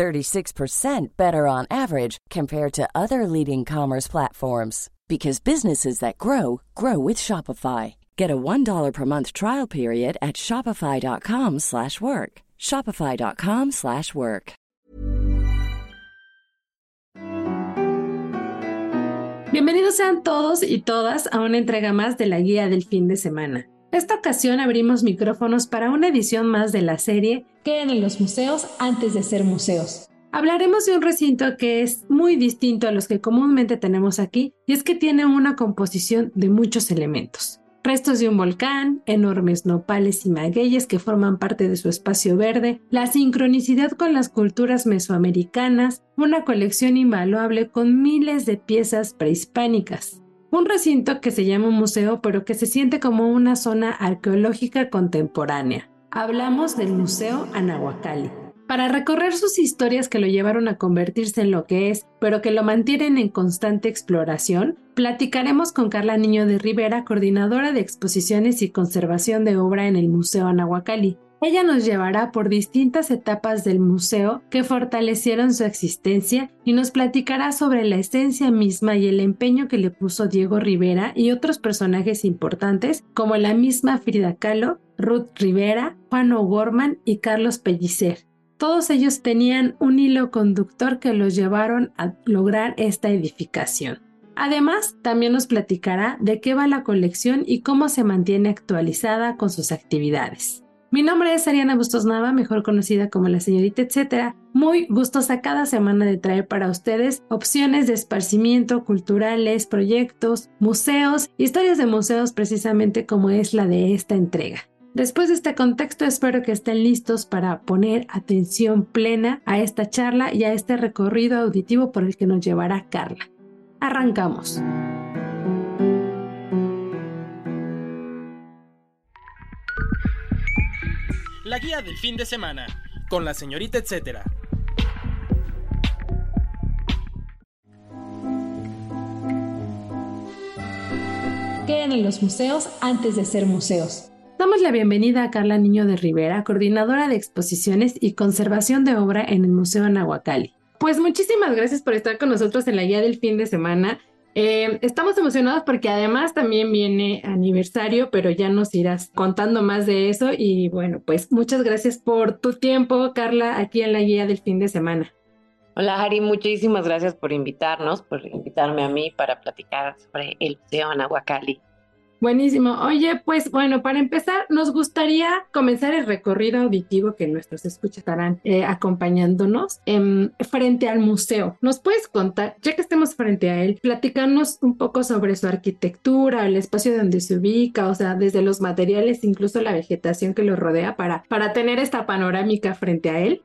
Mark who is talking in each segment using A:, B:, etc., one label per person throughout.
A: 36% better on average compared to other leading commerce platforms because businesses that grow grow with Shopify. Get a $1 per month trial period at shopify.com/work. shopify.com/work.
B: Bienvenidos sean todos y todas a una entrega más de la guía del fin de semana. Esta ocasión abrimos micrófonos para una edición más de la serie Queden en los museos antes de ser museos. Hablaremos de un recinto que es muy distinto a los que comúnmente tenemos aquí y es que tiene una composición de muchos elementos. Restos de un volcán, enormes nopales y magueyes que forman parte de su espacio verde, la sincronicidad con las culturas mesoamericanas, una colección invaluable con miles de piezas prehispánicas. Un recinto que se llama museo pero que se siente como una zona arqueológica contemporánea. Hablamos del Museo Anahuacalli para recorrer sus historias que lo llevaron a convertirse en lo que es, pero que lo mantienen en constante exploración, platicaremos con Carla Niño de Rivera, coordinadora de exposiciones y conservación de obra en el Museo Anahuacalli. Ella nos llevará por distintas etapas del museo que fortalecieron su existencia y nos platicará sobre la esencia misma y el empeño que le puso Diego Rivera y otros personajes importantes como la misma Frida Kahlo, Ruth Rivera, Juan O'Gorman y Carlos Pellicer. Todos ellos tenían un hilo conductor que los llevaron a lograr esta edificación. Además, también nos platicará de qué va la colección y cómo se mantiene actualizada con sus actividades. Mi nombre es Ariana Bustos Nava, mejor conocida como la señorita etcétera. Muy gustosa cada semana de traer para ustedes opciones de esparcimiento, culturales, proyectos, museos, historias de museos precisamente como es la de esta entrega. Después de este contexto, espero que estén listos para poner atención plena a esta charla y a este recorrido auditivo por el que nos llevará Carla. Arrancamos.
C: La guía del fin de semana, con la señorita etcétera.
B: Queden en los museos antes de ser museos. Damos la bienvenida a Carla Niño de Rivera, coordinadora de exposiciones y conservación de obra en el Museo Nahuacali. Pues muchísimas gracias por estar con nosotros en la guía del fin de semana. Eh, estamos emocionados porque además también viene aniversario, pero ya nos irás contando más de eso. Y bueno, pues muchas gracias por tu tiempo, Carla, aquí en la guía del fin de semana.
D: Hola, Ari, muchísimas gracias por invitarnos, por invitarme a mí para platicar sobre el Museo Nahuacali.
B: Buenísimo. Oye, pues bueno, para empezar, nos gustaría comenzar el recorrido auditivo que nuestros escuchas estarán eh, acompañándonos em, frente al museo. ¿Nos puedes contar, ya que estemos frente a él, platicarnos un poco sobre su arquitectura, el espacio donde se ubica, o sea, desde los materiales, incluso la vegetación que lo rodea, para, para tener esta panorámica frente a él?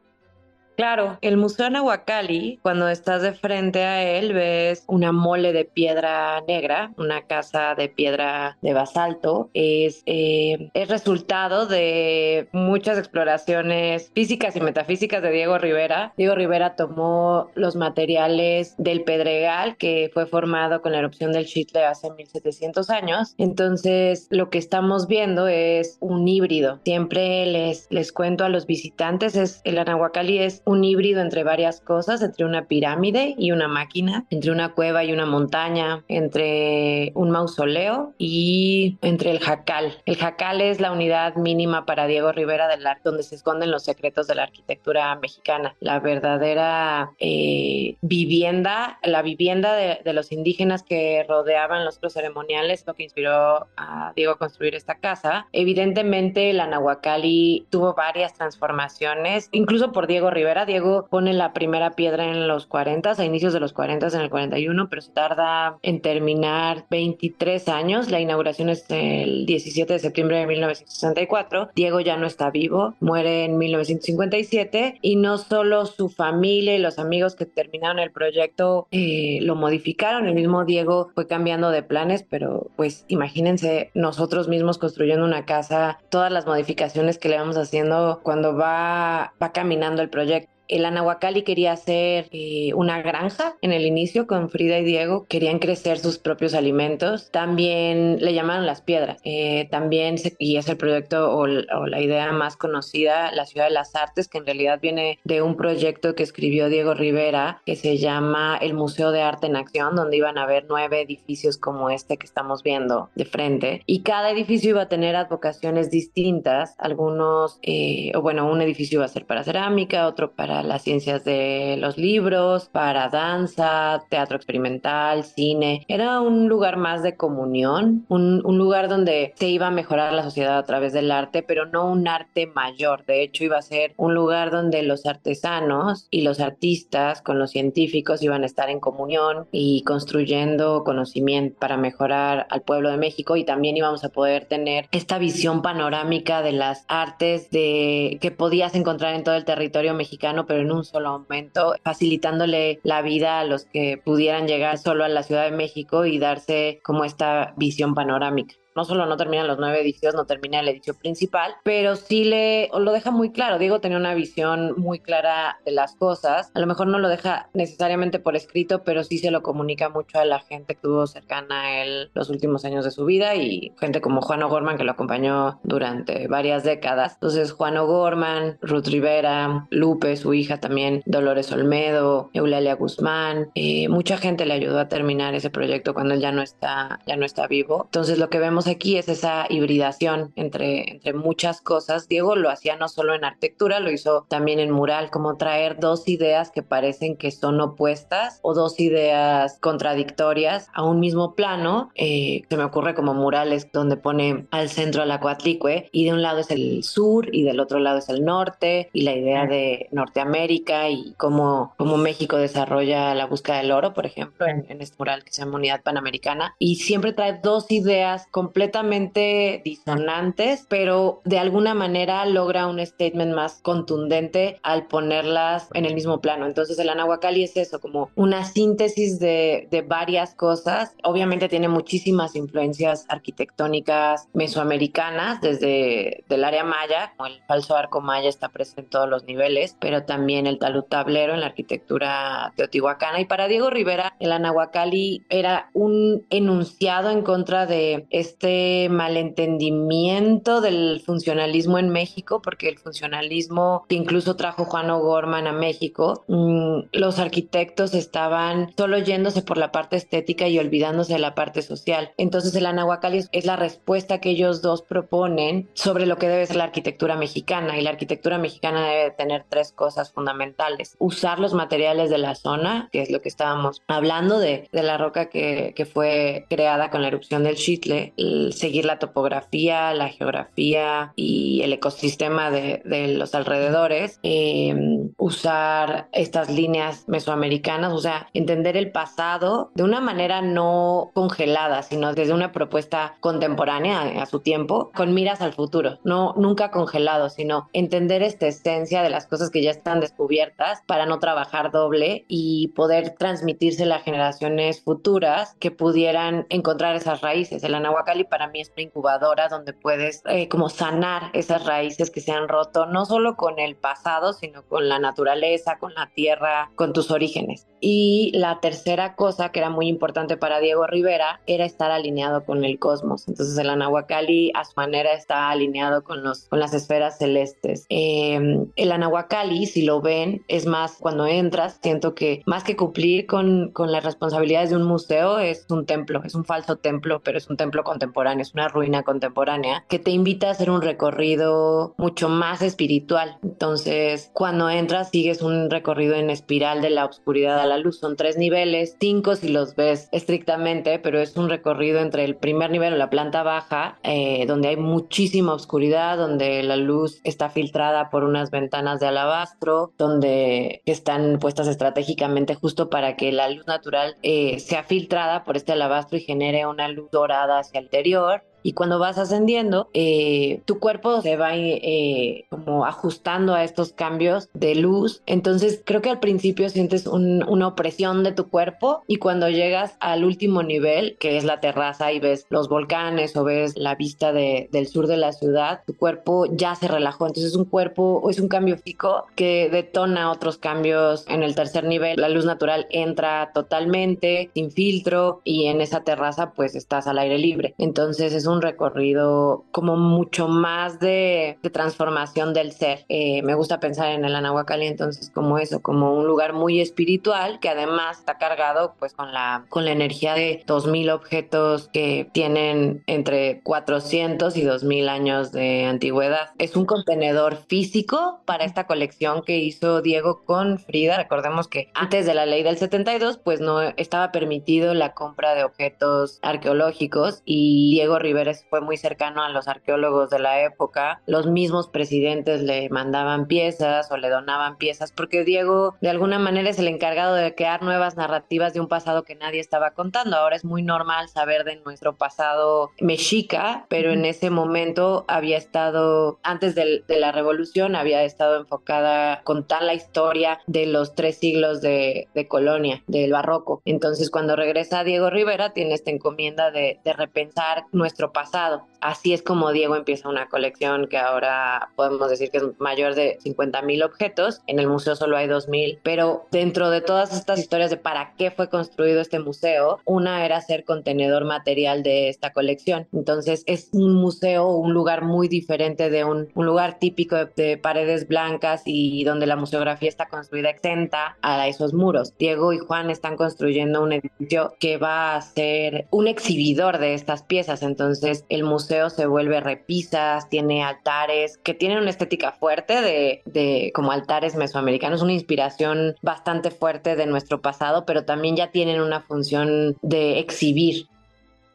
D: Claro, el Museo Nahuacali, cuando estás de frente a él, ves una mole de piedra negra, una casa de piedra de basalto. Es, eh, es resultado de muchas exploraciones físicas y metafísicas de Diego Rivera. Diego Rivera tomó los materiales del Pedregal, que fue formado con la erupción del Chitle hace 1700 años. Entonces, lo que estamos viendo es un híbrido. Siempre les, les cuento a los visitantes, es, el Anahuacalli es un híbrido entre varias cosas, entre una pirámide y una máquina, entre una cueva y una montaña, entre un mausoleo y entre el jacal. El jacal es la unidad mínima para Diego Rivera del arte donde se esconden los secretos de la arquitectura mexicana. La verdadera eh, vivienda, la vivienda de, los indígenas que rodeaban los ceremoniales, lo que inspiró a Diego a construir esta casa. Evidentemente, la Nahuacali tuvo varias transformaciones, incluso por Diego Rivera Diego pone la primera piedra en los 40, a inicios de los 40, en el 41, pero se tarda en terminar 23 años. La inauguración es el 17 de septiembre de 1964. Diego ya no está vivo, muere en 1957 y no solo su familia y los amigos que terminaron el proyecto eh, lo modificaron, el mismo Diego fue cambiando de planes, pero pues imagínense nosotros mismos construyendo una casa, todas las modificaciones que le vamos haciendo cuando va, va caminando el proyecto. El Anahuacalli quería hacer eh, una granja en el inicio con Frida y Diego. Querían crecer sus propios alimentos. También le llamaron las piedras. Eh, también, y es el proyecto o, la idea más conocida, la Ciudad de las Artes, que en realidad viene de un proyecto que escribió Diego Rivera, que se llama el Museo de Arte en Acción, donde iban a haber nueve edificios como este que estamos viendo de frente. Y cada edificio iba a tener advocaciones distintas. Algunos, eh, o bueno, un edificio iba a ser para cerámica, otro para las ciencias de los libros, para danza, teatro experimental, cine. Era un lugar más de comunión, un, un lugar donde se iba a mejorar la sociedad a través del arte, pero no un arte mayor. De hecho, iba a ser un lugar donde los artesanos y los artistas con los científicos iban a estar en comunión y construyendo conocimiento para mejorar al pueblo de México y también íbamos a poder tener esta visión panorámica de las artes de que podías encontrar en todo el territorio mexicano pero en un solo momento, facilitándole la vida a los que pudieran llegar solo a la Ciudad de México y darse como esta visión panorámica no solo no termina los nueve edificios, no termina el edificio principal, pero sí le lo deja muy claro. Diego tenía una visión muy clara de las cosas. A lo mejor no lo deja necesariamente por escrito, pero sí se lo comunica mucho a la gente que tuvo cercana a él los últimos años de su vida y gente como Juan O'Gorman que lo acompañó durante varias décadas. Entonces, Juan O'Gorman, Ruth Rivera, Lupe, su hija también, Dolores Olmedo, Eulalia Guzmán, eh, mucha gente le ayudó a terminar ese proyecto cuando él ya no está, ya no está vivo. Entonces, lo que vemos aquí es esa hibridación entre, entre muchas cosas. Diego lo hacía no solo en arquitectura, lo hizo también en mural, como traer dos ideas que parecen que son opuestas o dos ideas contradictorias a un mismo plano. Eh, se me ocurre como murales donde pone al centro a la Coatlicue y de un lado es el sur y del otro lado es el norte y la idea de Norteamérica y cómo, cómo México desarrolla la búsqueda del oro, por ejemplo, en, en este mural que se llama Unidad Panamericana. Y siempre trae dos ideas completamente completamente disonantes, pero de alguna manera logra un statement más contundente al ponerlas en el mismo plano. Entonces el Anahuacalli es eso, como una síntesis de, varias cosas. Obviamente tiene muchísimas influencias arquitectónicas mesoamericanas, desde el área maya, como el falso arco maya está presente en todos los niveles, pero también el talud tablero en la arquitectura teotihuacana. Y para Diego Rivera, el Anahuacalli era un enunciado en contra de este este malentendimiento del funcionalismo en México, porque el funcionalismo que incluso trajo Juan O'Gorman a México, mm, los arquitectos estaban solo yéndose por la parte estética y olvidándose de la parte social. Entonces el Anahuacalli es la respuesta que ellos dos proponen sobre lo que debe ser la arquitectura mexicana y la arquitectura mexicana debe tener tres cosas fundamentales. Usar los materiales de la zona, que es lo que estábamos hablando de, la roca que, que fue creada con la erupción del Chitle, seguir la topografía, la geografía y el ecosistema de, los alrededores, em, usar estas líneas mesoamericanas, o sea, entender el pasado de una manera no congelada, sino desde una propuesta contemporánea a, su tiempo, con miras al futuro, no nunca congelado, sino entender esta esencia de las cosas que ya están descubiertas para no trabajar doble y poder transmitirse a generaciones futuras que pudieran encontrar esas raíces. El Anahuacalli para mí es una incubadora donde puedes eh, como sanar esas raíces que se han roto, no solo con el pasado, sino con la naturaleza, con la tierra, con tus orígenes. Y la tercera cosa que era muy importante para Diego Rivera era estar alineado con el cosmos. Entonces el Anahuacalli a su manera está alineado con, los, con las esferas celestes. Em, el Anahuacalli, si lo ven, es más, cuando entras, siento que más que cumplir con, con las responsabilidades de un museo, es un templo, es un falso templo, pero es un templo contemporáneo contemporáneo, es una ruina contemporánea que te invita a hacer un recorrido mucho más espiritual. Entonces, cuando entras, sigues un recorrido en espiral de la oscuridad a la luz. Son tres niveles, cinco si los ves estrictamente, pero es un recorrido entre el primer nivel o la planta baja, eh, donde hay muchísima oscuridad, donde la luz está filtrada por unas ventanas de alabastro, donde están puestas estratégicamente justo para que la luz natural eh, sea filtrada por este alabastro y genere una luz dorada hacia el anterior y cuando vas ascendiendo, eh, tu cuerpo se va eh, como ajustando a estos cambios de luz. Entonces creo que al principio sientes una opresión de tu cuerpo y cuando llegas al último nivel, que es la terraza y ves los volcanes o ves la vista del sur de la ciudad, tu cuerpo ya se relajó. Entonces es un cuerpo, es un cambio físico que detona otros cambios en el tercer nivel. La luz natural entra totalmente, sin filtro y en esa terraza pues estás al aire libre. Entonces es un un recorrido como mucho más de, transformación del ser. Eh, me gusta pensar en el Anahuacalli entonces como eso, como un lugar muy espiritual que además está cargado pues con la, con la energía de 2000 objetos que tienen entre 400 y 2000 años de antigüedad. Es un contenedor físico para esta colección que hizo Diego con Frida. Recordemos que antes de la ley del 72 pues no estaba permitido la compra de objetos arqueológicos y Diego Rivera fue muy cercano a los arqueólogos de la época. Los mismos presidentes le mandaban piezas o le donaban piezas porque Diego de alguna manera es el encargado de crear nuevas narrativas de un pasado que nadie estaba contando. Ahora es muy normal saber de nuestro pasado mexica, pero en ese momento había estado, antes de, la revolución, había estado enfocada contar la historia de los tres siglos de, colonia, del barroco. Entonces cuando regresa Diego Rivera tiene esta encomienda de, de repensar nuestro pasado. Así es como Diego empieza una colección que ahora podemos decir que es mayor de 50 mil objetos. En el museo solo hay 2 mil, pero dentro de todas estas historias de para qué fue construido este museo, una era ser contenedor material de esta colección. Entonces es un museo, un lugar muy diferente de un, lugar típico de, paredes blancas y donde la museografía está construida exenta a esos muros. Diego y Juan están construyendo un edificio que va a ser un exhibidor de estas piezas. Entonces entonces el museo se vuelve repisas, tiene altares que tienen una estética fuerte de, de como altares mesoamericanos, una inspiración bastante fuerte de nuestro pasado, pero también ya tienen una función de exhibir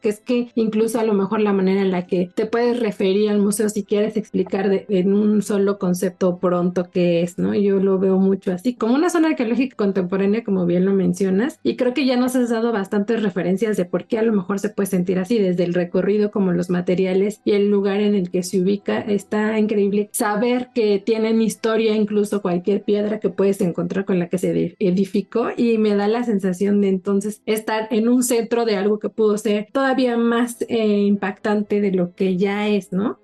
B: que es que incluso a lo mejor la manera en la que te puedes referir al museo si quieres explicar en un solo concepto pronto qué es, ¿no? Yo lo veo mucho así, como una zona arqueológica contemporánea, como bien lo mencionas, y creo que ya nos has dado bastantes referencias de por qué a lo mejor se puede sentir así, desde el recorrido como los materiales y el lugar en el que se ubica, está increíble saber que tienen historia, incluso cualquier piedra que puedes encontrar con la que se edificó, y me da la sensación de entonces estar en un centro de algo que pudo ser toda todavía más eh, impactante de lo que ya es, ¿no?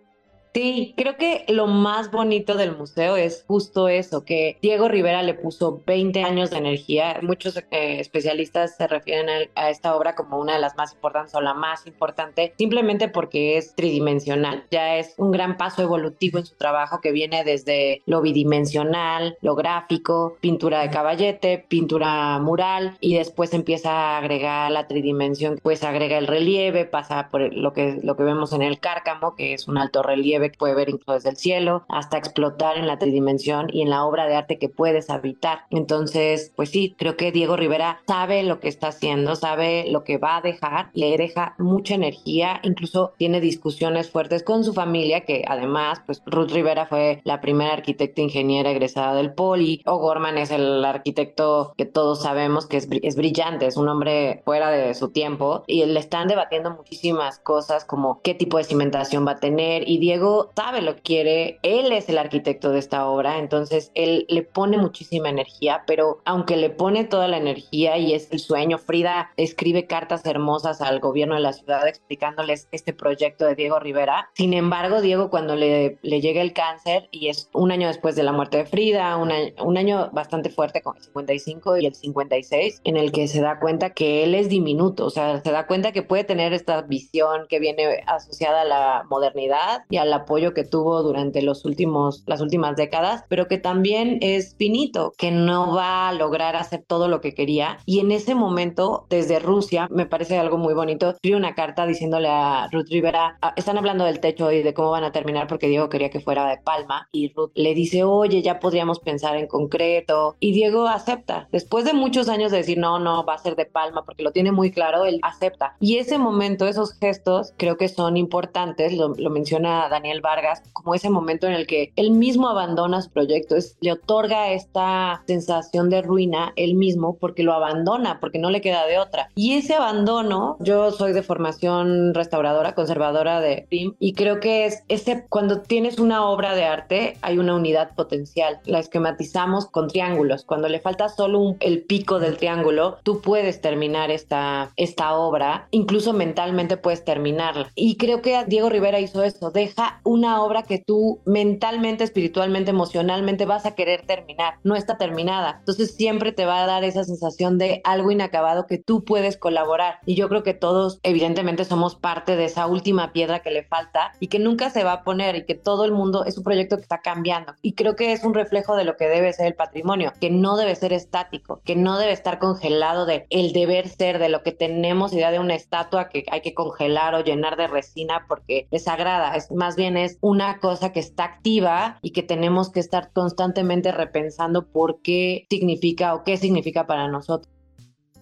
D: Sí, creo que lo más bonito del museo es justo eso, que Diego Rivera le puso 20 años de energía. Muchos eh, especialistas se refieren a, esta obra como una de las más importantes o la más importante, simplemente porque es tridimensional. Ya es un gran paso evolutivo en su trabajo que viene desde lo bidimensional, lo gráfico, pintura de caballete, pintura mural y después empieza a agregar la tridimensión, pues agrega el relieve, pasa por lo que, lo que vemos en el cárcamo, que es un alto relieve puede ver incluso desde el cielo, hasta explotar en la tridimensión y en la obra de arte que puedes habitar. Entonces, pues sí, creo que Diego Rivera sabe lo que está haciendo, sabe lo que va a dejar, le deja mucha energía, incluso tiene discusiones fuertes con su familia, que además, pues Ruth Rivera fue la primera arquitecta ingeniera egresada del Poli, O'Gorman es el arquitecto que todos sabemos que es, es brillante, es un hombre fuera de su tiempo y le están debatiendo muchísimas cosas como qué tipo de cimentación va a tener y Diego sabe lo que quiere, él es el arquitecto de esta obra, entonces él le pone muchísima energía, pero aunque le pone toda la energía y es el sueño, Frida escribe cartas hermosas al gobierno de la ciudad explicándoles este proyecto de Diego Rivera. Sin embargo, Diego cuando le, le llega el cáncer y es un año después de la muerte de Frida, un año, un año bastante fuerte con el 55 y el 56, en el que se da cuenta que él es diminuto, o sea, se da cuenta que puede tener esta visión que viene asociada a la modernidad y a la apoyo que tuvo durante los últimos, las últimas décadas, pero que también es finito, que no va a lograr hacer todo lo que quería. Y en ese momento, desde Rusia, me parece algo muy bonito, escribe una carta diciéndole a Ruth Rivera, están hablando del techo y de cómo van a terminar porque Diego quería que fuera de Palma y Ruth le dice, oye, ya podríamos pensar en concreto. Y Diego acepta. Después de muchos años de decir, no, no, va a ser de Palma porque lo tiene muy claro, él acepta. Y ese momento, esos gestos, creo que son importantes, lo, menciona Daniel Vargas, como ese momento en el que él mismo abandona su proyecto, es, le otorga esta sensación de ruina él mismo porque lo abandona, porque no le queda de otra. Y ese abandono, yo soy de formación restauradora, conservadora de PRIM, y creo que es ese, cuando tienes una obra de arte, hay una unidad potencial. La esquematizamos con triángulos. Cuando le falta solo el pico del triángulo, tú puedes terminar esta, esta obra, incluso mentalmente puedes terminarla. Y creo que Diego Rivera hizo eso, deja una obra que tú mentalmente, espiritualmente, emocionalmente vas a querer terminar, no está terminada. Entonces siempre te va a dar esa sensación de algo inacabado que tú puedes colaborar. Y yo creo que todos, evidentemente, somos parte de esa última piedra que le falta y que nunca se va a poner y que todo el mundo es un proyecto que está cambiando. Y creo que es un reflejo de lo que debe ser el patrimonio, que no debe ser estático, que no debe estar congelado de el deber ser, de lo que tenemos idea de una estatua que hay que congelar o llenar de resina porque es sagrada. Es más bien es una cosa que está activa y que tenemos que estar constantemente repensando por qué significa o qué significa para nosotros.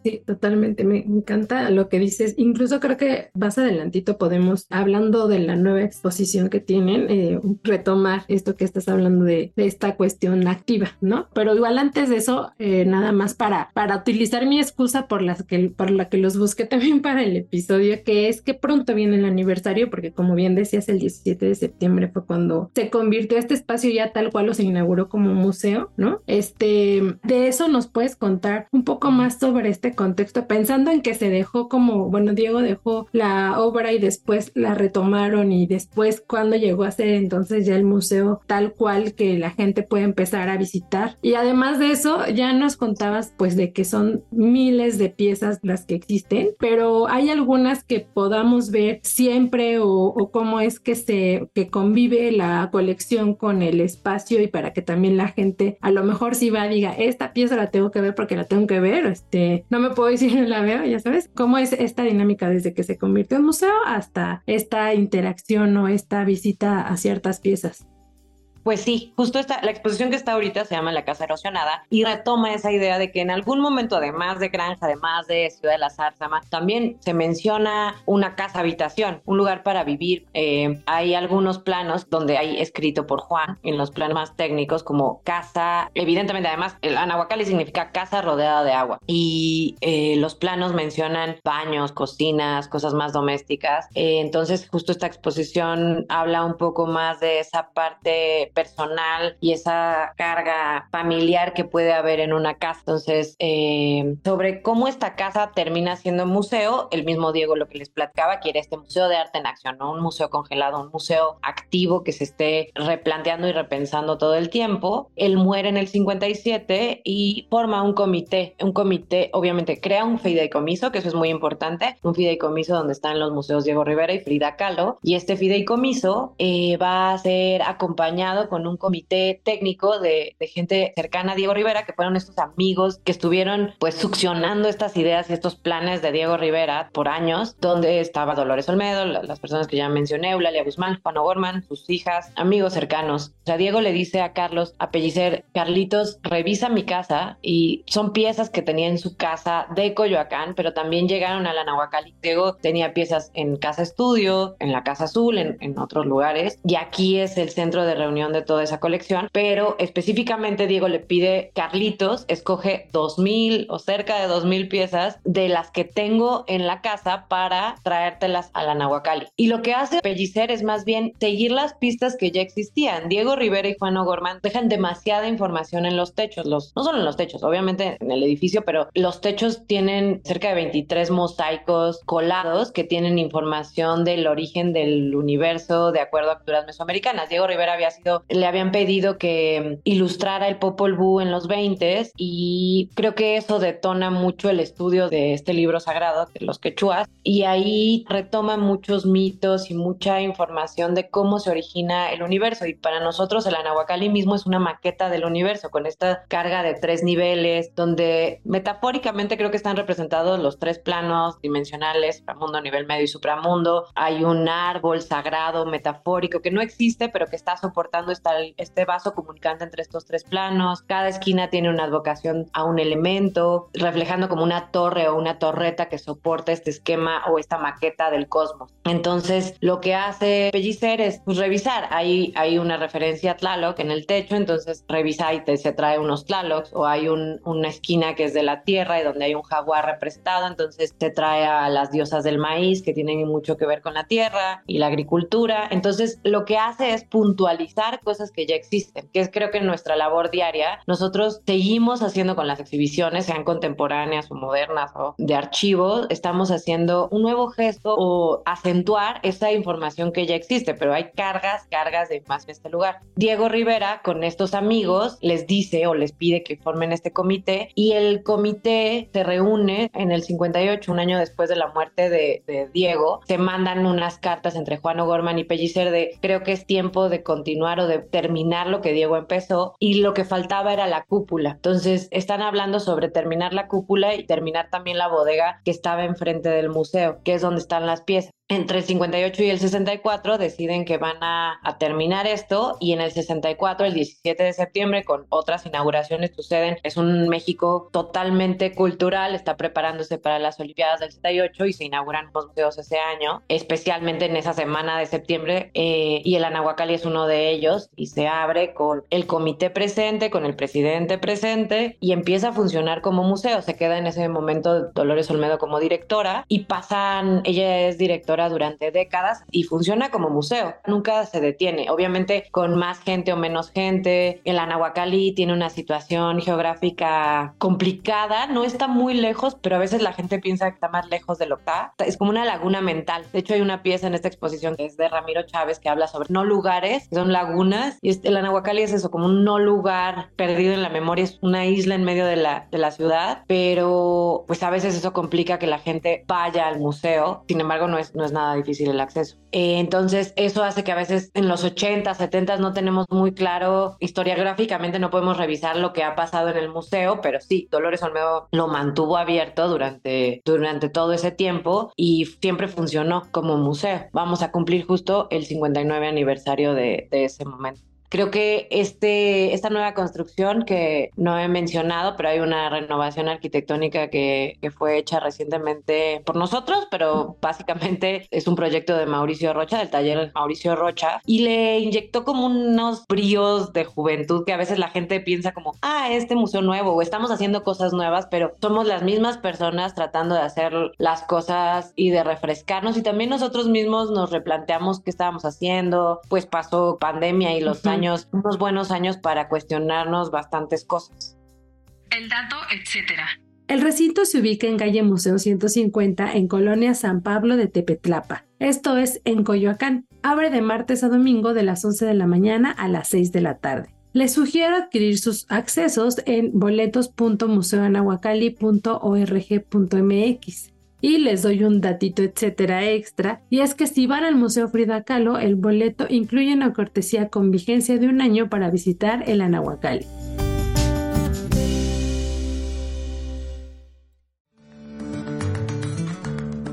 B: Sí, totalmente. Me encanta lo que dices. Incluso creo que más adelantito podemos, hablando de la nueva exposición que tienen, eh, retomar esto que estás hablando de, esta cuestión activa, ¿no? Pero igual antes de eso, eh, nada más para, para utilizar mi excusa por, las que, por la que los busqué también para el episodio, que es que pronto viene el aniversario, porque como bien decías, el 17 de septiembre fue cuando se convirtió este espacio ya tal cual o se inauguró como museo, ¿no? Este, de eso nos puedes contar un poco más sobre este contexto, pensando en que se dejó como, bueno, Diego dejó la obra y después la retomaron y después cuando llegó a ser entonces ya el museo tal cual que la gente puede empezar a visitar. Y además de eso, ya nos contabas pues de que son miles de piezas las que existen, pero hay algunas que podamos ver siempre o, cómo es que se que convive la colección con el espacio y para que también la gente a lo mejor si va diga, esta pieza la tengo que ver porque la tengo que ver, este, no me puedo decir la veo, ya sabes, cómo es esta dinámica desde que se convirtió en museo hasta esta interacción o esta visita a ciertas piezas.
D: Pues sí, justo esta, la exposición que está ahorita se llama La Casa Erosionada y retoma esa idea de que en algún momento, además de Granja, además de Ciudad de la Zárzama, también se menciona una casa habitación, un lugar para vivir. Eh, hay algunos planos donde hay escrito por Juan en los planos más técnicos como casa, evidentemente además el Anahuacalli significa casa rodeada de agua y eh, los planos mencionan baños, cocinas, cosas más domésticas. Eh, entonces justo esta exposición habla un poco más de esa parte personal y esa carga familiar que puede haber en una casa. Entonces, eh, sobre cómo esta casa termina siendo museo, el mismo Diego lo que les platicaba, quiere este museo de arte en acción, no un museo congelado, un museo activo que se esté replanteando y repensando todo el tiempo. Él muere en el 57 y forma un comité, un comité, obviamente crea un fideicomiso, que eso es muy importante, un fideicomiso donde están los museos Diego Rivera y Frida Kahlo, y este fideicomiso eh, va a ser acompañado con un comité técnico de, gente cercana a Diego Rivera, que fueron estos amigos que estuvieron pues succionando estas ideas y estos planes de Diego Rivera por años, donde estaba Dolores Olmedo, las personas que ya mencioné, Eulalia Guzmán, Juan O'Gorman, sus hijas, amigos cercanos. O sea, Diego le dice a Carlos, a Pellicer, Carlitos, revisa mi casa y son piezas que tenía en su casa de Coyoacán, pero también llegaron a la Nahuacali. Diego tenía piezas en Casa Estudio, en la Casa Azul, en, en otros lugares, y aquí es el centro de reunión de toda esa colección, pero específicamente Diego le pide, Carlitos, escoge 2.000 o cerca de 2.000 piezas de las que tengo en la casa para traértelas a la Nahuacali. Y lo que hace Pellicer es más bien seguir las pistas que ya existían. Diego Rivera y Juan O'Gorman dejan demasiada información en los techos, los, no solo en los techos, obviamente en el edificio, pero los techos tienen cerca de 23 mosaicos colados que tienen información del origen del universo de acuerdo a culturas mesoamericanas. Diego Rivera había sido le habían pedido que ilustrara el Popol Vuh en los 20 y creo que eso detona mucho el estudio de este libro sagrado, de los quechuas, y ahí retoma muchos mitos y mucha información de cómo se origina el universo. Y para nosotros el Anahuacalli mismo es una maqueta del universo, con esta carga de tres niveles, donde metafóricamente creo que están representados los tres planos dimensionales, supramundo, nivel medio y supramundo. Hay un árbol sagrado, metafórico, que no existe, pero que está soportando este vaso comunicante entre estos tres planos. Cada esquina tiene una advocación a un elemento, reflejando como una torre o una torreta que soporta este esquema o esta maqueta del cosmos. Entonces, lo que hace Pellicer es pues, revisar. Ahí hay una referencia a Tlaloc en el techo, entonces revisa y te, se trae unos Tlalocs, o hay una esquina que es de la tierra y donde hay un jaguar representado, entonces te trae a las diosas del maíz que tienen mucho que ver con la tierra y la agricultura. Entonces, lo que hace es puntualizar cosas que ya existen, que es creo que nuestra labor diaria. Nosotros seguimos haciendo con las exhibiciones, sean contemporáneas o modernas o de archivo, estamos haciendo un nuevo gesto o acentuar esa información que ya existe, pero hay cargas, cargas de más en este lugar. Diego Rivera con estos amigos les dice o les pide que formen este comité y el comité se reúne en el 58, un año después de la muerte de, Diego, se mandan unas cartas entre Juan O'Gorman y Pellicer de creo que es tiempo de continuar o de terminar lo que Diego empezó y lo que faltaba era la cúpula. Entonces están hablando sobre terminar la cúpula y terminar también la bodega que estaba enfrente del museo, que es donde están las piezas entre el 58 y el 64 deciden que van a, terminar esto y en el 64, el 17 de septiembre, con otras inauguraciones suceden. Es un México totalmente cultural, está preparándose para las Olimpiadas del 68 y se inauguran museos ese año, especialmente en esa semana de septiembre eh, y el Anahuacalli es uno de ellos y se abre con el comité presente, con el presidente presente y empieza a funcionar como museo. Se queda en ese momento Dolores Olmedo como directora y pasan, ella es directora durante décadas y funciona como museo. Nunca se detiene. Obviamente con más gente o menos gente. El Anahuacalli tiene una situación geográfica complicada. No está muy lejos, pero a veces la gente piensa que está más lejos de lo que está. Es como una laguna mental. De hecho, hay una pieza en esta exposición que es de Ramiro Chávez que habla sobre no lugares, que son lagunas. Y el Anahuacalli es eso, como un no lugar perdido en la memoria. Es una isla en medio de la, de la ciudad, pero pues a veces eso complica que la gente vaya al museo. Sin embargo, no es es nada difícil el acceso. Eh, entonces, eso hace que a veces en los 80, 70 no tenemos muy claro, historiográficamente no podemos revisar lo que ha pasado en el museo, pero sí, Dolores Olmedo lo mantuvo abierto durante, durante todo ese tiempo y siempre funcionó como museo. Vamos a cumplir justo el 59 aniversario de, de ese momento. Creo que este, esta nueva construcción que no he mencionado, pero hay una renovación arquitectónica que, que, fue hecha recientemente por nosotros, pero básicamente es un proyecto de Mauricio Rocha, del taller Mauricio Rocha, y le inyectó como unos bríos de juventud que a veces la gente piensa como, ah, este museo nuevo o estamos haciendo cosas nuevas, pero somos las mismas personas tratando de hacer las cosas y de refrescarnos y también nosotros mismos nos replanteamos qué estábamos haciendo, pues pasó pandemia y los años unos buenos años para cuestionarnos bastantes cosas.
B: El dato, etcétera. El recinto se ubica en calle Museo 150 en Colonia San Pablo de Tepetlapa. Esto es en Coyoacán. Abre de martes a domingo de las 11 de la mañana a las 6 de la tarde. Les sugiero adquirir sus accesos en boletos.museoanahuacali.org.mx. Y les doy un datito etcétera extra, y es que si van al Museo Frida Kahlo, el boleto incluye una cortesía con vigencia de un año para visitar el Anahuacalli.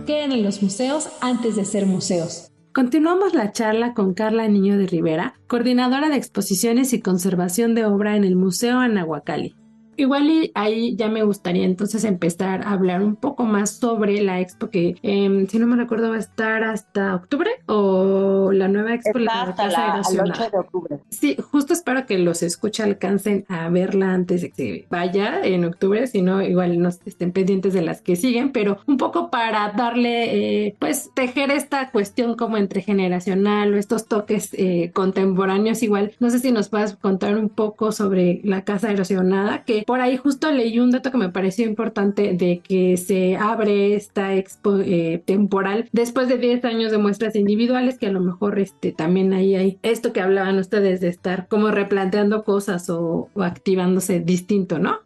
B: Queden en los museos antes de ser museos. Continuamos la charla con Carla Niño de Rivera, coordinadora de exposiciones y conservación de obra en el Museo Anahuacalli. Igual y ahí ya me gustaría entonces empezar a hablar un poco más sobre la expo que, em, si no me recuerdo, va a estar hasta octubre o la nueva expo
D: la hasta la, 8 de octubre.
B: Sí, justo espero que los escuche alcancen a verla antes de que vaya en octubre, si no, igual no estén pendientes de las que siguen, pero un poco para darle, eh, pues, tejer esta cuestión como entre generacional o estos toques eh, contemporáneos. Igual, no sé si nos puedas contar un poco sobre la casa erosionada, que por ahí justo leí un dato que me pareció importante de que se abre esta expo eh, temporal después de 10 años de muestras individuales que a lo mejor este, también ahí hay esto que hablaban ustedes de estar como replanteando cosas o activándose distinto, ¿no?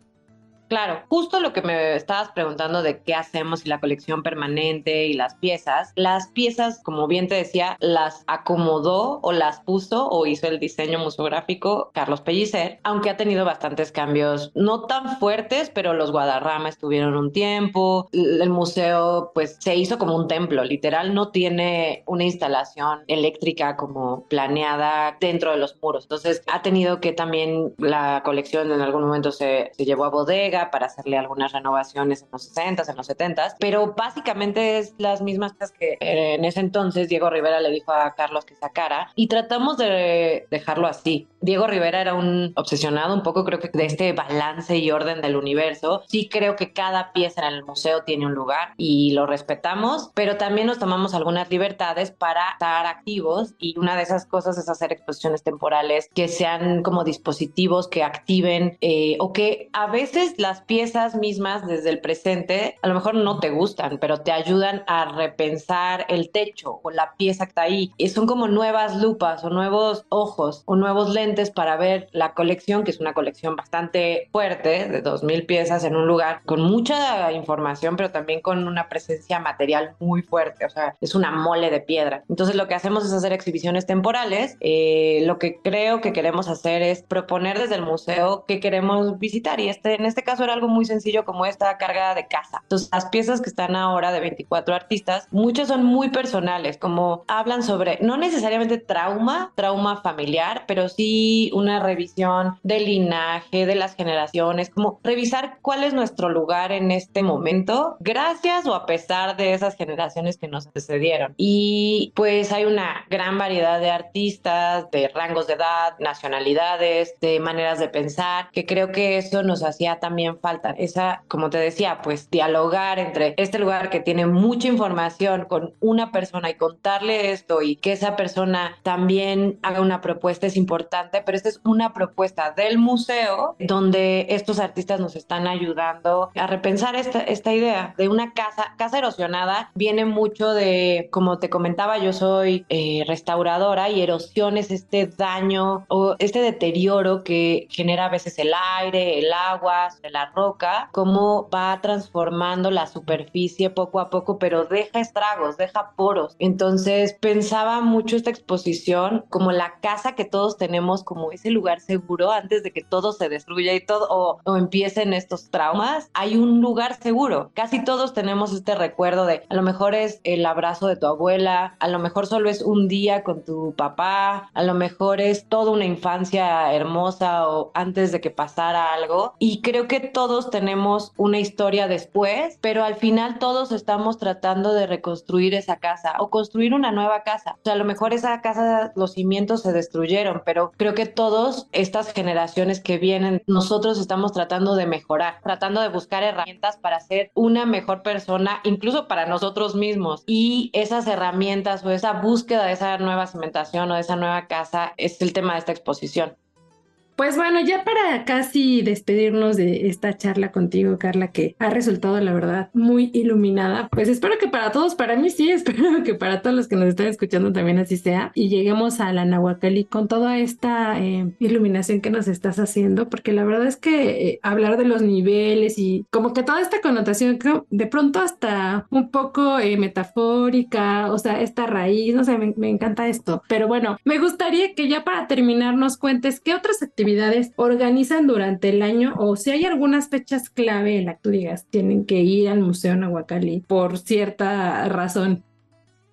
D: Claro, justo lo que me estabas preguntando de qué hacemos y la colección permanente y las piezas. Las piezas, como bien te decía, las acomodó o las puso o hizo el diseño museográfico Carlos Pellicer, aunque ha tenido bastantes cambios, no tan fuertes, pero los Guadarrama estuvieron un tiempo. El museo, pues, se hizo como un templo, literal, no tiene una instalación eléctrica como planeada dentro de los muros. Entonces, ha tenido que también la colección en algún momento se, se llevó a bodega para hacerle algunas renovaciones en los 60s, en los 70s, pero básicamente es las mismas cosas que eh, en ese entonces Diego Rivera le dijo a Carlos que sacara y tratamos de dejarlo así. Diego Rivera era un obsesionado un poco creo que de este balance y orden del universo. Sí creo que cada pieza en el museo tiene un lugar y lo respetamos, pero también nos tomamos algunas libertades para estar activos y una de esas cosas es hacer exposiciones temporales que sean como dispositivos que activen eh, o que a veces las piezas mismas desde el presente a lo mejor no te gustan, pero te ayudan a repensar el techo o la pieza que está ahí. Y son como nuevas lupas o nuevos ojos o nuevos lentes para ver la colección, que es una colección bastante fuerte, de 2.000 piezas en un lugar con mucha información, pero también con una presencia material muy fuerte. O sea, es una mole de piedra. Entonces lo que hacemos es hacer exhibiciones temporales. Eh, lo que creo que queremos hacer es proponer desde el museo que queremos visitar y este, en este caso era algo muy sencillo como esta carga de casa. Entonces, las piezas que están ahora de 24 artistas, muchas son muy personales, como hablan sobre, no necesariamente trauma, trauma familiar, pero sí una revisión del linaje, de las generaciones, como revisar cuál es nuestro lugar en este momento, gracias o a pesar de esas generaciones que nos precedieron. Y pues hay una gran variedad de artistas, de rangos de edad, nacionalidades, de maneras de pensar, que creo que eso nos hacía también también falta. Esa, como te decía, pues dialogar entre este lugar que tiene mucha información con una persona y contarle esto y que esa persona también haga una propuesta es importante, pero esta es una propuesta del museo donde estos artistas nos están ayudando a repensar esta, esta idea de una casa, casa erosionada. Viene mucho de, como te comentaba, yo soy eh, restauradora y erosión es este daño o este deterioro que genera a veces el aire, el agua, la roca, cómo va transformando la superficie poco a poco, pero deja estragos, deja poros. Entonces pensaba mucho esta exposición como la casa que todos tenemos, como ese lugar seguro antes de que todo se destruya y todo o, empiecen estos traumas. Hay un lugar seguro. Casi todos tenemos este recuerdo de a lo mejor es el abrazo de tu abuela, a lo mejor solo es un día con tu papá, a lo mejor es toda una infancia hermosa o antes de que pasara algo. Y creo que todos tenemos una historia después, pero al final todos estamos tratando de reconstruir esa casa o construir una nueva casa. O sea, a lo mejor esa casa, los cimientos se destruyeron, pero creo que todos estas generaciones que vienen, nosotros estamos tratando de mejorar, tratando de buscar herramientas para ser una mejor persona, incluso para nosotros mismos. Y esas herramientas o esa búsqueda de esa nueva cimentación o de esa nueva casa es el tema de esta exposición.
B: Pues bueno, ya para casi despedirnos de esta charla contigo, Carla, que ha resultado, la verdad, muy iluminada, pues espero que para todos, para mí sí, espero que para todos los que nos están escuchando también así sea, y lleguemos a la Nahuacali con toda esta eh, iluminación que nos estás haciendo, porque la verdad es que eh, hablar de los niveles y como que toda esta connotación, de pronto hasta un poco eh, metafórica, o sea, esta raíz, no sé, me, me encanta esto, pero bueno, me gustaría que ya para terminar nos cuentes qué otras actividades actividades organizan durante el año o si hay algunas fechas clave en la que tú digas tienen que ir al Museo Nahuacali por cierta razón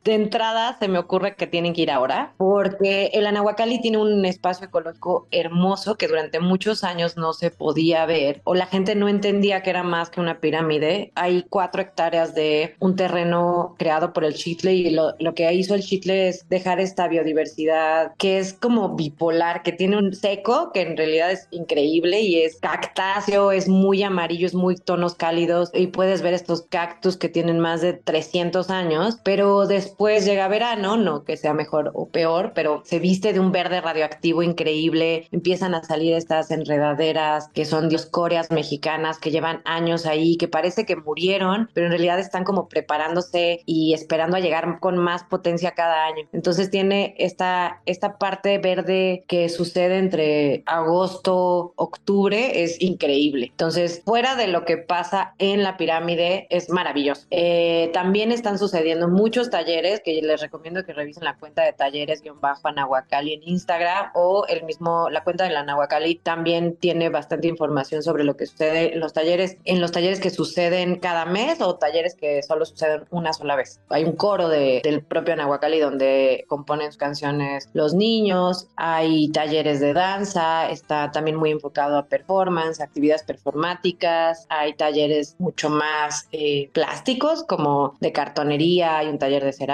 D: de entrada se me ocurre que tienen que ir ahora, porque el Anahuacalli tiene un espacio ecológico hermoso que durante muchos años no se podía ver o la gente no entendía que era más que una pirámide. Hay cuatro hectáreas de un terreno creado por el chitle y lo, lo que hizo el chitle es dejar esta biodiversidad que es como bipolar, que tiene un seco que en realidad es increíble y es cactáceo, es muy amarillo, es muy tonos cálidos y puedes ver estos cactus que tienen más de 300 años, pero después después llega verano, no que sea mejor o peor, pero se viste de un verde radioactivo increíble, empiezan a salir estas enredaderas que son dioscorias mexicanas que llevan años ahí, que parece que murieron, pero en realidad están como preparándose y esperando a llegar con más potencia cada año. Entonces tiene esta, esta parte verde que sucede entre agosto, octubre, es increíble. Entonces, fuera de lo que pasa en la pirámide, es maravilloso. Eh, también están sucediendo muchos talleres que les recomiendo que revisen la cuenta de talleres-anahuacali en Instagram o el mismo, la cuenta de la Anahuacali también tiene bastante información sobre lo que sucede en los talleres, en los talleres que suceden cada mes o talleres que solo suceden una sola vez. Hay un coro de, del propio Anahuacali donde componen sus canciones los niños, hay talleres de danza, está también muy enfocado a performance, actividades performáticas, hay talleres mucho más eh, plásticos como de cartonería, hay un taller de cerámica,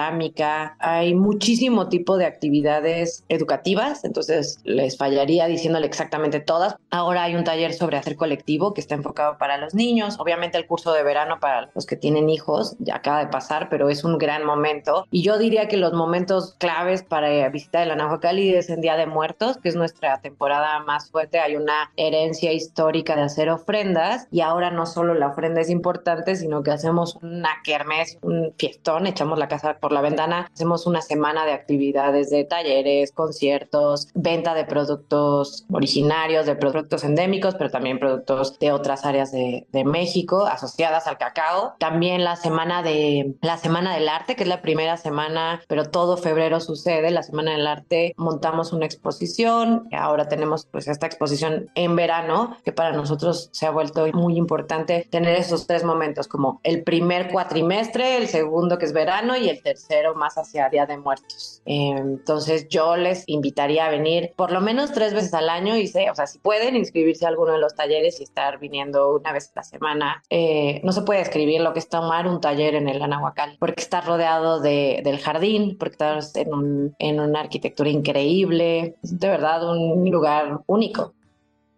D: hay muchísimo tipo de actividades educativas, entonces les fallaría diciéndole exactamente todas. Ahora hay un taller sobre hacer colectivo que está enfocado para los niños, obviamente el curso de verano para los que tienen hijos ya acaba de pasar, pero es un gran momento. Y yo diría que los momentos claves para visitar el Anahuacalli es en Día de Muertos, que es nuestra temporada más fuerte, hay una herencia histórica de hacer ofrendas y ahora no solo la ofrenda es importante, sino que hacemos una kermés, un fiestón, echamos la casa por la ventana, hacemos una semana de actividades de talleres, conciertos, venta de productos originarios, de productos endémicos, pero también productos de otras áreas de, de México asociadas al cacao. También la semana de la semana del arte, que es la primera semana, pero todo febrero sucede, la semana del arte montamos una exposición, ahora tenemos pues esta exposición en verano, que para nosotros se ha vuelto muy importante tener esos tres momentos, como el primer cuatrimestre, el segundo que es verano y el tercero más hacia Día de Muertos. Entonces yo les invitaría a venir por lo menos tres veces al año y sé, o sea, si pueden inscribirse a alguno de los talleres y estar viniendo una vez a la semana, eh, no se puede escribir lo que es tomar un taller en el Anahuacal, porque está rodeado de, del jardín, porque estás en, un, en una arquitectura increíble, es de verdad un lugar único.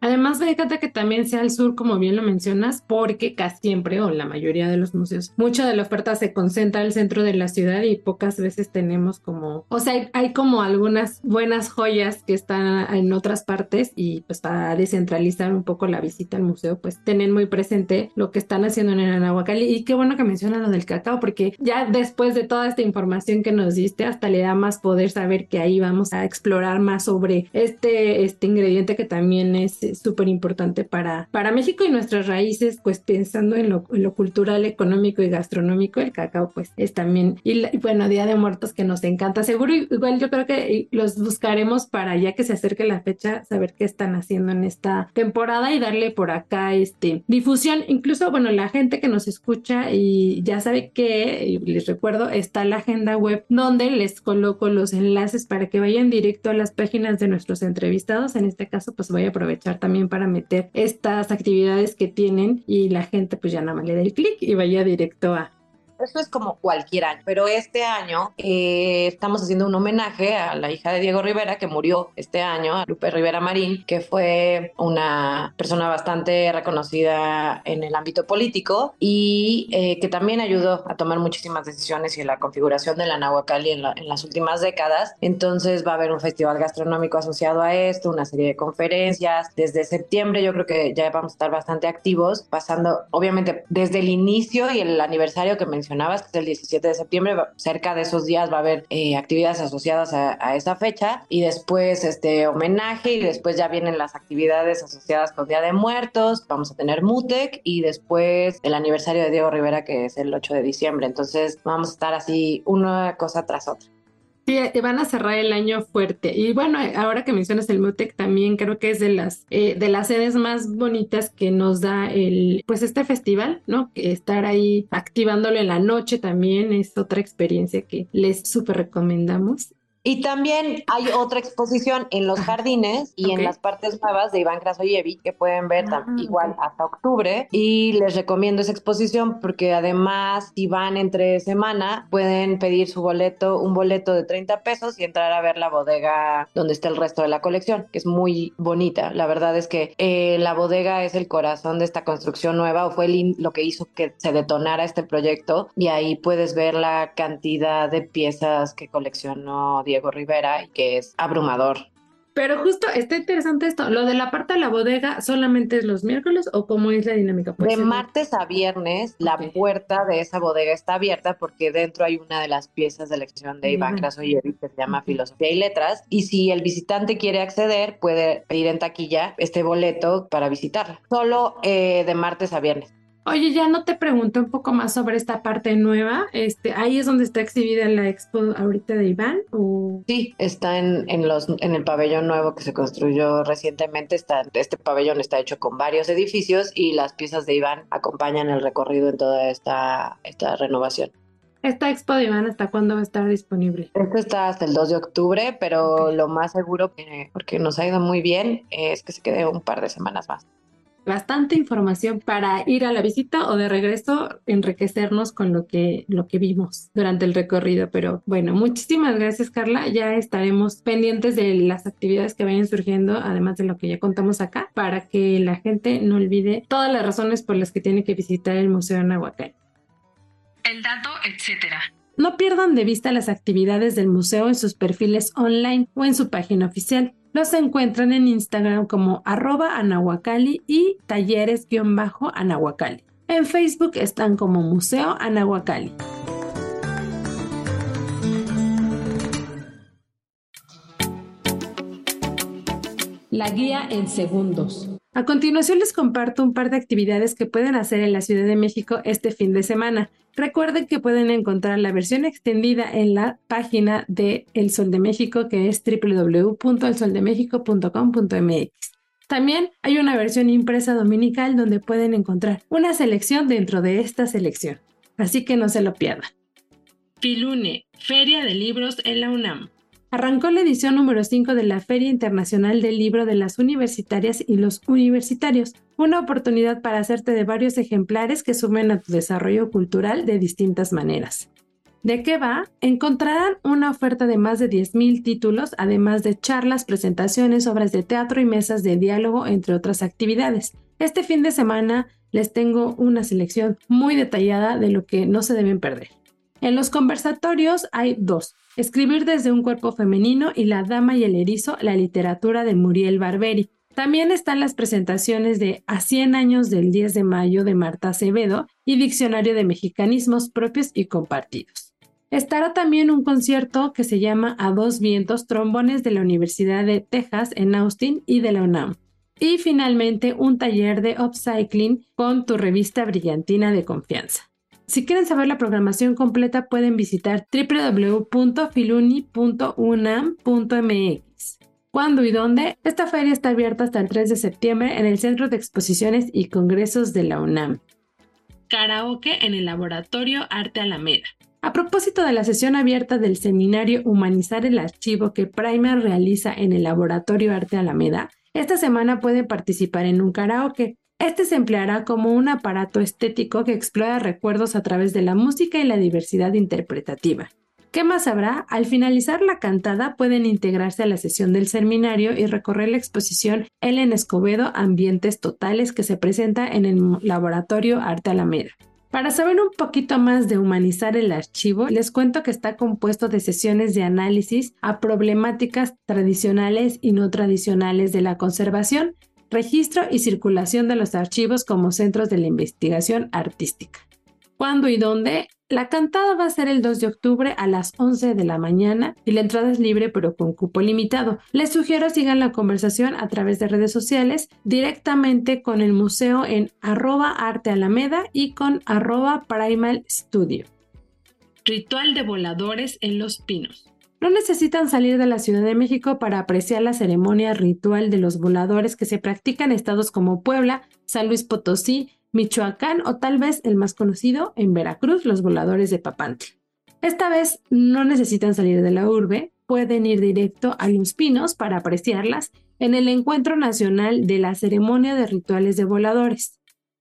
B: Además, fíjate que también sea al sur, como bien lo mencionas, porque casi siempre o la mayoría de los museos, mucha de la oferta se concentra al centro de la ciudad y pocas veces tenemos como, o sea, hay, como algunas buenas joyas que están en otras partes y pues para descentralizar un poco la visita al museo, pues tener muy presente lo que están haciendo en el Anahuacalli. Y qué bueno que mencionan lo del cacao, porque ya después de toda esta información que nos diste, hasta le da más poder saber que ahí vamos a explorar más sobre este, este ingrediente que también es súper importante para, para México y nuestras raíces, pues pensando en lo, cultural, económico y gastronómico, el cacao pues es también, y, bueno, Día de Muertos que nos encanta, seguro igual yo creo que los buscaremos para ya que se acerque la fecha, saber qué están haciendo en esta temporada y darle por acá este difusión, incluso bueno, la gente que nos escucha y ya sabe que, les recuerdo, está la agenda web donde les coloco los enlaces para que vayan directo a las páginas de nuestros entrevistados, en este caso pues voy a aprovechar también para meter estas actividades que tienen y la gente pues ya nada más le da el clic y vaya directo a,
D: eso es como cualquier año, pero este año eh, estamos haciendo un homenaje a la hija de Diego Rivera que murió este año, a Lupe Rivera Marín, que fue una persona bastante reconocida en el ámbito político y eh, que también ayudó a tomar muchísimas decisiones y la configuración de la Nahuacali en, en las últimas décadas. Entonces va a haber un festival gastronómico asociado a esto, una serie de conferencias. Desde septiembre yo creo que ya vamos a estar bastante activos, pasando obviamente desde el inicio y el aniversario que mencioné que es el 17 de septiembre, cerca de esos días va a haber eh, actividades asociadas a, esa fecha y después este homenaje y después ya vienen las actividades asociadas con Día de Muertos, vamos a tener MUTEC y después el aniversario de Diego Rivera que es el 8 de diciembre, entonces vamos a estar así una cosa tras otra.
B: Sí, eh, van a cerrar el año fuerte. Y bueno, ahora que mencionas el MUTEC, también creo que es de las, eh, de las sedes más bonitas que nos da el, pues este festival, ¿no? Estar ahí activándolo en la noche también es otra experiencia que les súper recomendamos.
D: Y también hay otra exposición en los jardines y en las partes nuevas de Iván Krasoyevich que pueden ver ah, igual hasta octubre. Y les recomiendo esa exposición porque además, si van entre semana, pueden pedir su boleto, un boleto de 30 pesos y entrar a ver la bodega donde está el resto de la colección, que es muy bonita. La verdad es que eh, la bodega es el corazón de esta construcción nueva o fue lo que hizo que se detonara este proyecto y ahí puedes ver la cantidad de piezas que coleccionó Diego Rivera y que es abrumador.
B: Pero justo está interesante esto, lo de la parte de la bodega solamente es los miércoles o cómo es la dinámica.
D: de martes a viernes la puerta de esa bodega está abierta porque dentro hay una de las piezas de exposición de Iván Krasoyevic que se llama Filosofía y Letras y si el visitante quiere acceder puede pedir en taquilla este boleto para visitarla. Solo eh, de martes a viernes.
B: Oye, ya no te pregunté un poco más sobre esta parte nueva. Este, ahí es donde está exhibida la expo ahorita de Iván. ¿o?
D: Sí, está en, en, los, en el pabellón nuevo que se construyó recientemente. Está, este pabellón está hecho con varios edificios y las piezas de Iván acompañan el recorrido en toda esta, esta renovación.
B: ¿Esta expo de Iván hasta cuándo va a estar disponible?
D: Esto está hasta el 2 de octubre, pero lo más seguro, porque nos ha ido muy bien, es que se quede un par de semanas más
B: bastante información para ir a la visita o de regreso enriquecernos con lo que, lo que vimos durante el recorrido. Pero bueno, muchísimas gracias Carla. Ya estaremos pendientes de las actividades que vayan surgiendo, además de lo que ya contamos acá, para que la gente no olvide todas las razones por las que tiene que visitar el Museo Nahuacán. El dato, etcétera. No pierdan de vista las actividades del museo en sus perfiles online o en su página oficial. Los encuentran en Instagram como arroba anahuacali y talleres-anahuacali. En Facebook están como Museo Anahuacali. La guía en segundos. A continuación les comparto un par de actividades que pueden hacer en la Ciudad de México este fin de semana. Recuerden que pueden encontrar la versión extendida en la página de El Sol de México que es www.elsoldemexico.com.mx. También hay una versión impresa dominical donde pueden encontrar una selección dentro de esta selección. Así que no se lo pierdan. Filune, Feria de Libros en la UNAM arrancó la edición número 5 de la Feria Internacional del Libro de las Universitarias y los Universitarios, una oportunidad para hacerte de varios ejemplares que sumen a tu desarrollo cultural de distintas maneras. ¿De qué va? Encontrarán una oferta de más de 10.000 títulos, además de charlas, presentaciones, obras de teatro y mesas de diálogo, entre otras actividades. Este fin de semana les tengo una selección muy detallada de lo que no se deben perder. En los conversatorios hay dos, Escribir desde un cuerpo femenino y La Dama y el Erizo, la literatura de Muriel Barberi. También están las presentaciones de A 100 años del 10 de mayo de Marta Acevedo y Diccionario de Mexicanismos propios y compartidos. Estará también un concierto que se llama A dos vientos, trombones de la Universidad de Texas en Austin y de la UNAM. Y finalmente un taller de upcycling con tu revista brillantina de confianza. Si quieren saber la programación completa pueden visitar www.filuni.unam.mx. ¿Cuándo y dónde? Esta feria está abierta hasta el 3 de septiembre en el Centro de Exposiciones y Congresos de la UNAM. Karaoke en el Laboratorio Arte Alameda. A propósito de la sesión abierta del seminario Humanizar el Archivo que Primer realiza en el Laboratorio Arte Alameda, esta semana pueden participar en un karaoke. Este se empleará como un aparato estético que explora recuerdos a través de la música y la diversidad interpretativa. ¿Qué más habrá? Al finalizar la cantada pueden integrarse a la sesión del seminario y recorrer la exposición Ellen Escobedo Ambientes Totales que se presenta en el Laboratorio Arte Alameda. Para saber un poquito más de humanizar el archivo, les cuento que está compuesto de sesiones de análisis a problemáticas tradicionales y no tradicionales de la conservación, registro y circulación de los archivos como centros de la investigación artística. ¿Cuándo y dónde? La cantada va a ser el 2 de octubre a las 11 de la mañana y la entrada es libre pero con cupo limitado. Les sugiero sigan la conversación a través de redes sociales directamente con el museo en arroba arte alameda y con arroba primal studio. Ritual de voladores en los pinos. No necesitan salir de la Ciudad de México para apreciar la ceremonia ritual de los voladores que se practica en estados como Puebla, San Luis Potosí, Michoacán o tal vez el más conocido en Veracruz, los voladores de Papantla. Esta vez no necesitan salir de la urbe, pueden ir directo a Los Pinos para apreciarlas en el Encuentro Nacional de la Ceremonia de Rituales de Voladores.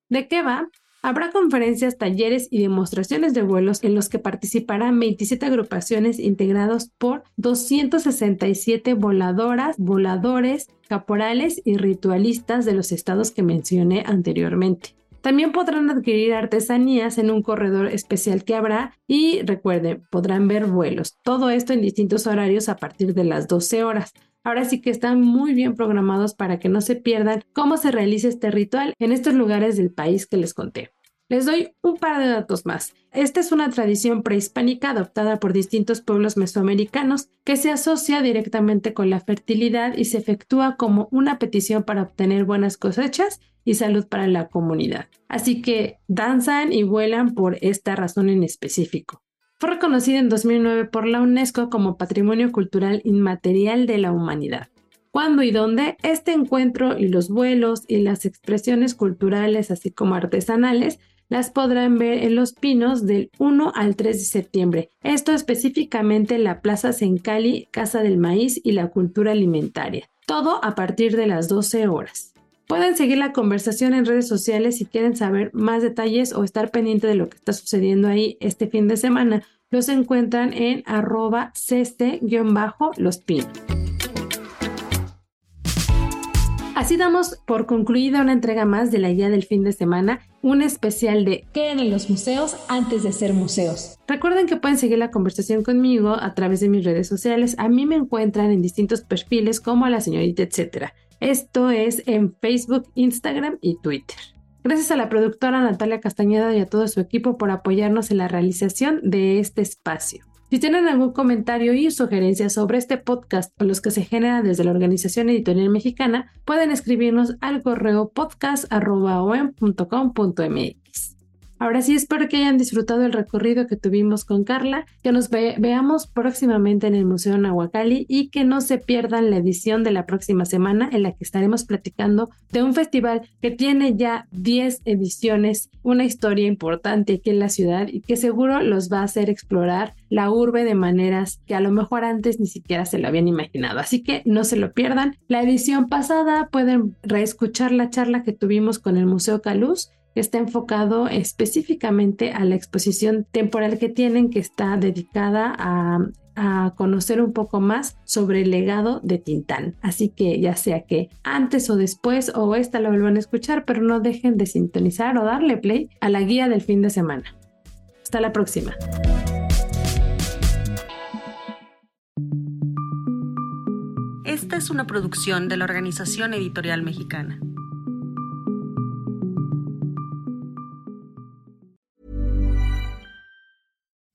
B: ¿De qué va? Habrá conferencias, talleres y demostraciones de vuelos en los que participarán 27 agrupaciones integrados por 267 voladoras, voladores, caporales y ritualistas de los estados que mencioné anteriormente. También podrán adquirir artesanías en un corredor especial que habrá y recuerden, podrán ver vuelos. Todo esto en distintos horarios a partir de las 12 horas. Ahora sí que están muy bien programados para que no se pierdan cómo se realiza este ritual en estos lugares del país que les conté. Les doy un par de datos más. Esta es una tradición prehispánica adoptada por distintos pueblos mesoamericanos que se asocia directamente con la fertilidad y se efectúa como una petición para obtener buenas cosechas y salud para la comunidad. Así que danzan y vuelan por esta razón en específico. Fue reconocida en 2009 por la UNESCO como Patrimonio Cultural Inmaterial de la Humanidad. ¿Cuándo y dónde? Este encuentro y los vuelos y las expresiones culturales, así como artesanales, las podrán ver en Los Pinos del 1 al 3 de septiembre. Esto específicamente en la Plaza Sencali, Casa del Maíz y la Cultura Alimentaria. Todo a partir de las 12 horas. Pueden seguir la conversación en redes sociales si quieren saber más detalles o estar pendiente de lo que está sucediendo ahí este fin de semana. Los encuentran en arroba ceste-los. Así damos por concluida una entrega más de la guía del fin de semana, un especial de ¿Qué en los museos antes de ser museos? Recuerden que pueden seguir la conversación conmigo a través de mis redes sociales. A mí me encuentran en distintos perfiles como la señorita etcétera. Esto es en Facebook, Instagram y Twitter. Gracias a la productora Natalia Castañeda y a todo su equipo por apoyarnos en la realización de este espacio. Si tienen algún comentario y sugerencia sobre este podcast o los que se generan desde la Organización Editorial Mexicana, pueden escribirnos al correo podcast.com.mx. Ahora sí, espero que hayan disfrutado el recorrido que tuvimos con Carla, que nos veamos próximamente en el Museo Nahuacali y que no se pierdan la edición de la próxima semana en la que estaremos platicando de un festival que tiene ya 10 ediciones, una historia importante aquí en la ciudad y que seguro los va a hacer explorar la urbe de maneras que a lo mejor antes ni siquiera se lo habían imaginado. Así que no se lo pierdan. La edición pasada pueden reescuchar la charla que tuvimos con el Museo Caluz está enfocado específicamente a la exposición temporal que tienen, que está dedicada a, conocer un poco más sobre el legado de Tintán. Así que ya sea que antes o después o esta la vuelvan a escuchar, pero no dejen de sintonizar o darle play a la guía del fin de semana. Hasta la próxima.
E: Esta es una producción de la Organización Editorial Mexicana.